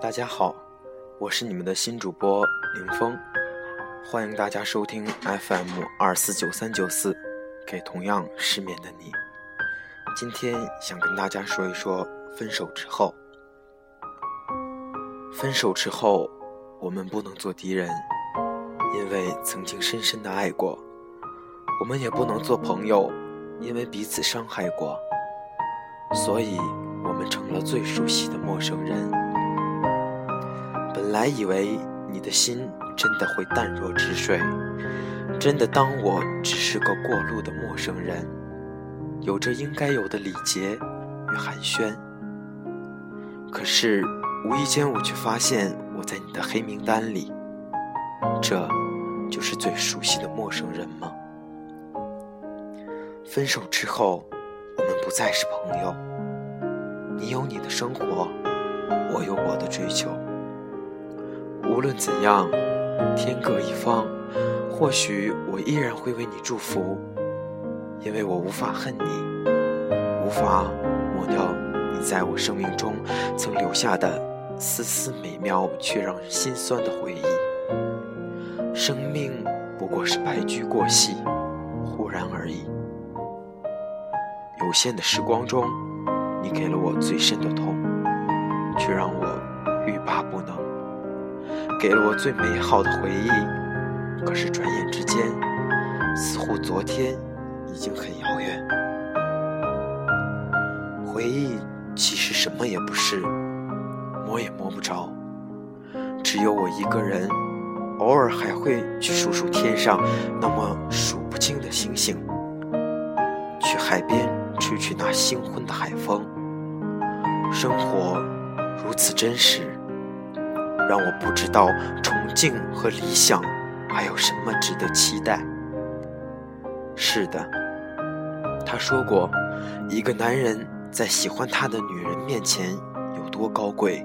大家好，我是你们的新主播林峰，欢迎大家收听 FM 二四九三九四，给同样失眠的你。今天想跟大家说一说分手之后。分手之后，我们不能做敌人，因为曾经深深的爱过；我们也不能做朋友，因为彼此伤害过。所以，我们成了最熟悉的陌生人。本来以为你的心真的会淡若止水，真的当我只是个过路的陌生人，有着应该有的礼节与寒暄。可是无意间我却发现我在你的黑名单里，这就是最熟悉的陌生人吗？分手之后，我们不再是朋友，你有你的生活，我有我的追求。无论怎样，天各一方，或许我依然会为你祝福，因为我无法恨你，无法抹掉你在我生命中曾留下的丝丝美妙却让人心酸的回忆。生命不过是白驹过隙，忽然而已。有限的时光中，你给了我最深的痛，却让我欲罢不能。给了我最美好的回忆，可是转眼之间，似乎昨天已经很遥远。回忆其实什么也不是，摸也摸不着，只有我一个人，偶尔还会去数数天上那么数不清的星星，去海边吹吹那新婚的海风。生活如此真实。让我不知道崇敬和理想还有什么值得期待。是的，他说过，一个男人在喜欢他的女人面前有多高贵，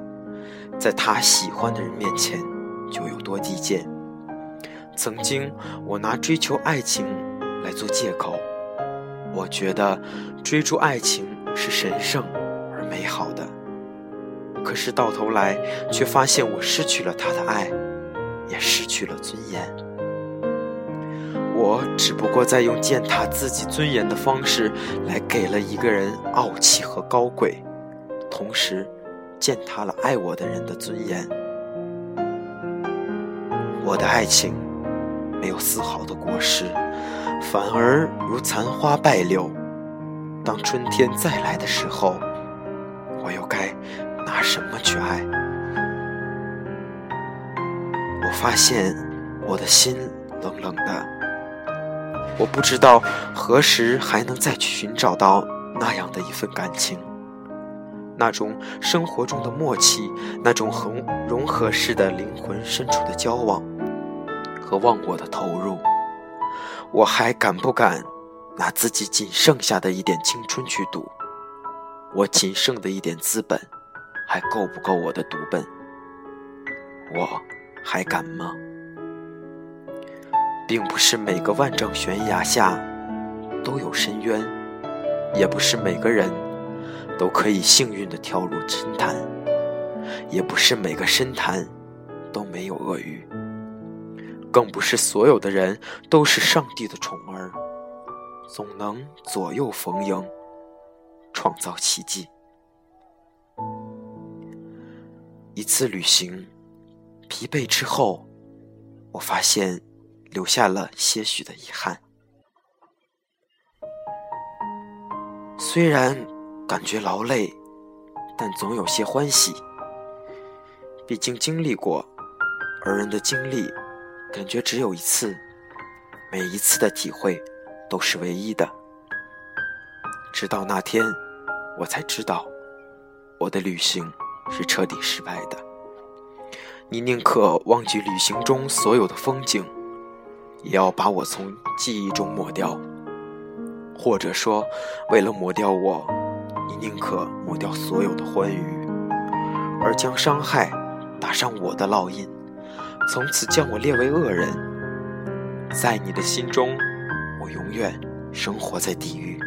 在他喜欢的人面前就有多低贱。曾经我拿追求爱情来做借口，我觉得追逐爱情是神圣而美好的。可是到头来，却发现我失去了他的爱，也失去了尊严。我只不过在用践踏自己尊严的方式，来给了一个人傲气和高贵，同时践踏了爱我的人的尊严。我的爱情没有丝毫的果实，反而如残花败柳。当春天再来的时候，我又该。拿什么去爱？我发现我的心冷冷的，我不知道何时还能再去寻找到那样的一份感情，那种生活中的默契，那种很融合式的灵魂深处的交往和忘我的投入，我还敢不敢拿自己仅剩下的一点青春去赌？我仅剩的一点资本？还够不够我的读本？我还敢吗？并不是每个万丈悬崖下都有深渊，也不是每个人都可以幸运的跳入深潭，也不是每个深潭都没有鳄鱼，更不是所有的人都是上帝的宠儿，总能左右逢迎，创造奇迹。一次旅行，疲惫之后，我发现留下了些许的遗憾。虽然感觉劳累，但总有些欢喜。毕竟经历过，而人的经历，感觉只有一次，每一次的体会都是唯一的。直到那天，我才知道，我的旅行。是彻底失败的。你宁可忘记旅行中所有的风景，也要把我从记忆中抹掉。或者说，为了抹掉我，你宁可抹掉所有的欢愉，而将伤害打上我的烙印，从此将我列为恶人。在你的心中，我永远生活在地狱。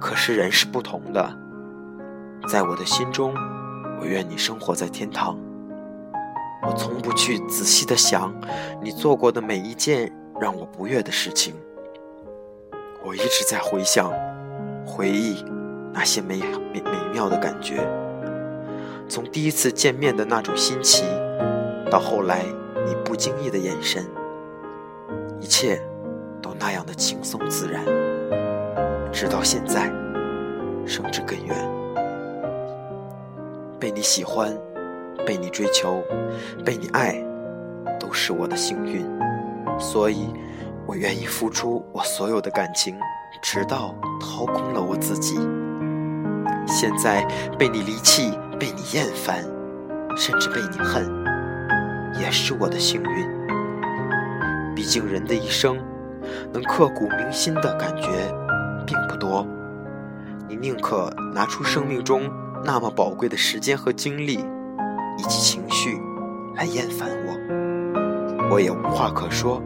可是人是不同的。在我的心中，我愿你生活在天堂。我从不去仔细的想你做过的每一件让我不悦的事情。我一直在回想、回忆那些美美妙的感觉，从第一次见面的那种新奇，到后来你不经意的眼神，一切都那样的轻松自然，直到现在，甚至更远，你喜欢。被你追求，被你爱，都是我的幸运，所以，我愿意付出我所有的感情，直到掏空了我自己。现在被你离弃，被你厌烦，甚至被你恨，也是我的幸运。毕竟人的一生，能刻骨铭心的感觉并不多，你宁可拿出生命中那么宝贵的时间和精力。以及情绪来厌烦我，我也无话可说。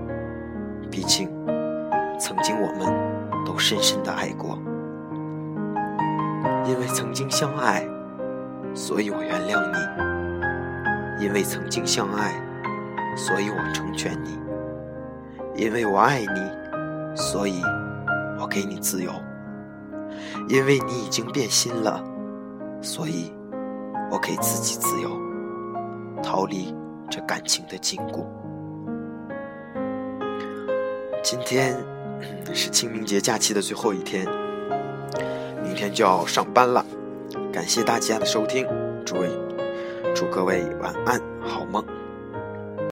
毕竟，曾经我们都深深的爱过，因为曾经相爱，所以我原谅你；因为曾经相爱，所以我成全你；因为我爱你，所以我给你自由；因为你已经变心了，所以我给自己自由。逃离这感情的禁锢。今天是清明节假期的最后一天，明天就要上班了。感谢大家的收听，诸位，祝各位晚安，好梦。